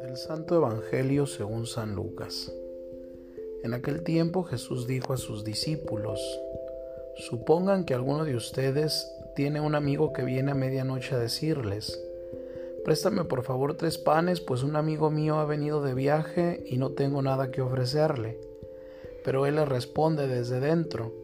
Del Santo Evangelio según San Lucas. En aquel tiempo Jesús dijo a sus discípulos, Supongan que alguno de ustedes tiene un amigo que viene a medianoche a decirles, Préstame por favor tres panes, pues un amigo mío ha venido de viaje y no tengo nada que ofrecerle. Pero él le responde desde dentro,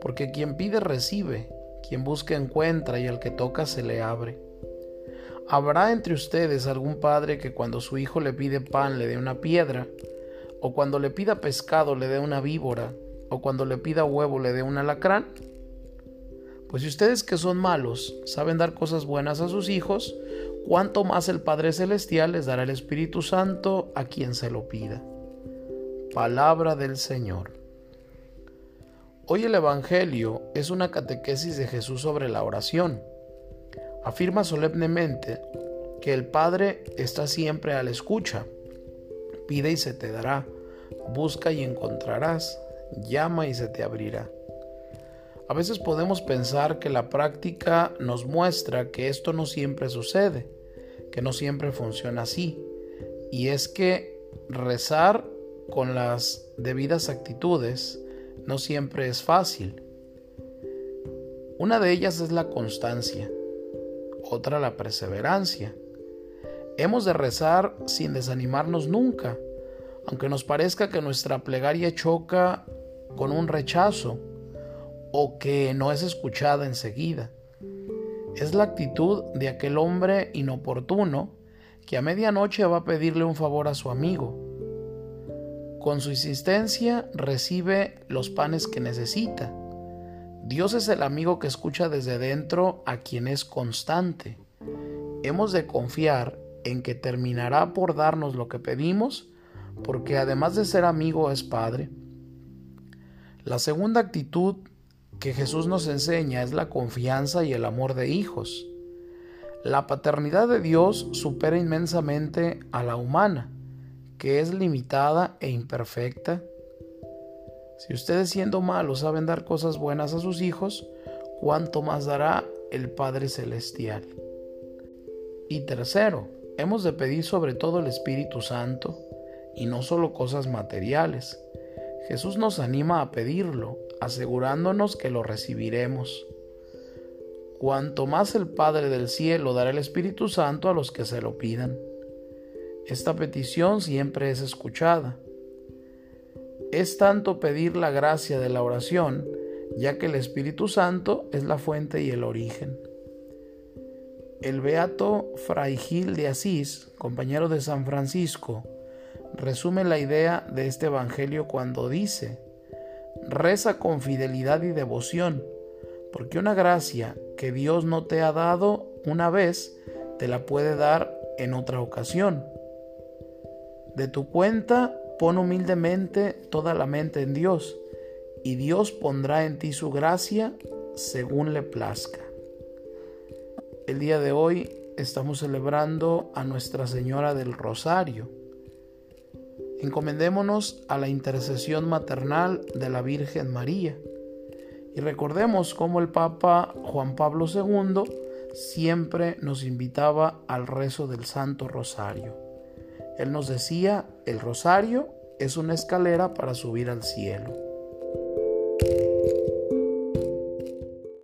porque quien pide recibe, quien busca encuentra y al que toca se le abre. ¿Habrá entre ustedes algún padre que cuando su hijo le pide pan le dé una piedra, o cuando le pida pescado le dé una víbora, o cuando le pida huevo le dé un alacrán? Pues si ustedes que son malos saben dar cosas buenas a sus hijos, cuánto más el Padre Celestial les dará el Espíritu Santo a quien se lo pida. Palabra del Señor. Hoy el Evangelio es una catequesis de Jesús sobre la oración. Afirma solemnemente que el Padre está siempre a la escucha. Pide y se te dará, busca y encontrarás, llama y se te abrirá. A veces podemos pensar que la práctica nos muestra que esto no siempre sucede, que no siempre funciona así. Y es que rezar con las debidas actitudes no siempre es fácil. Una de ellas es la constancia, otra la perseverancia. Hemos de rezar sin desanimarnos nunca, aunque nos parezca que nuestra plegaria choca con un rechazo o que no es escuchada enseguida. Es la actitud de aquel hombre inoportuno que a medianoche va a pedirle un favor a su amigo. Con su insistencia recibe los panes que necesita. Dios es el amigo que escucha desde dentro a quien es constante. Hemos de confiar en que terminará por darnos lo que pedimos, porque además de ser amigo es Padre. La segunda actitud que Jesús nos enseña es la confianza y el amor de hijos. La paternidad de Dios supera inmensamente a la humana, que es limitada e imperfecta. Si ustedes siendo malos saben dar cosas buenas a sus hijos, ¿cuánto más dará el Padre Celestial? Y tercero, hemos de pedir sobre todo el Espíritu Santo, y no solo cosas materiales. Jesús nos anima a pedirlo, asegurándonos que lo recibiremos. Cuanto más el Padre del cielo dará el Espíritu Santo a los que se lo pidan. Esta petición siempre es escuchada. Es tanto pedir la gracia de la oración, ya que el Espíritu Santo es la fuente y el origen. El beato Fray Gil de Asís, compañero de San Francisco, resume la idea de este Evangelio cuando dice, Reza con fidelidad y devoción, porque una gracia que Dios no te ha dado una vez, te la puede dar en otra ocasión. De tu cuenta, pon humildemente toda la mente en Dios, y Dios pondrá en ti su gracia según le plazca. El día de hoy estamos celebrando a Nuestra Señora del Rosario Encomendémonos a la intercesión maternal de la Virgen María y recordemos cómo el Papa Juan Pablo II siempre nos invitaba al rezo del Santo Rosario. Él nos decía, el rosario es una escalera para subir al cielo.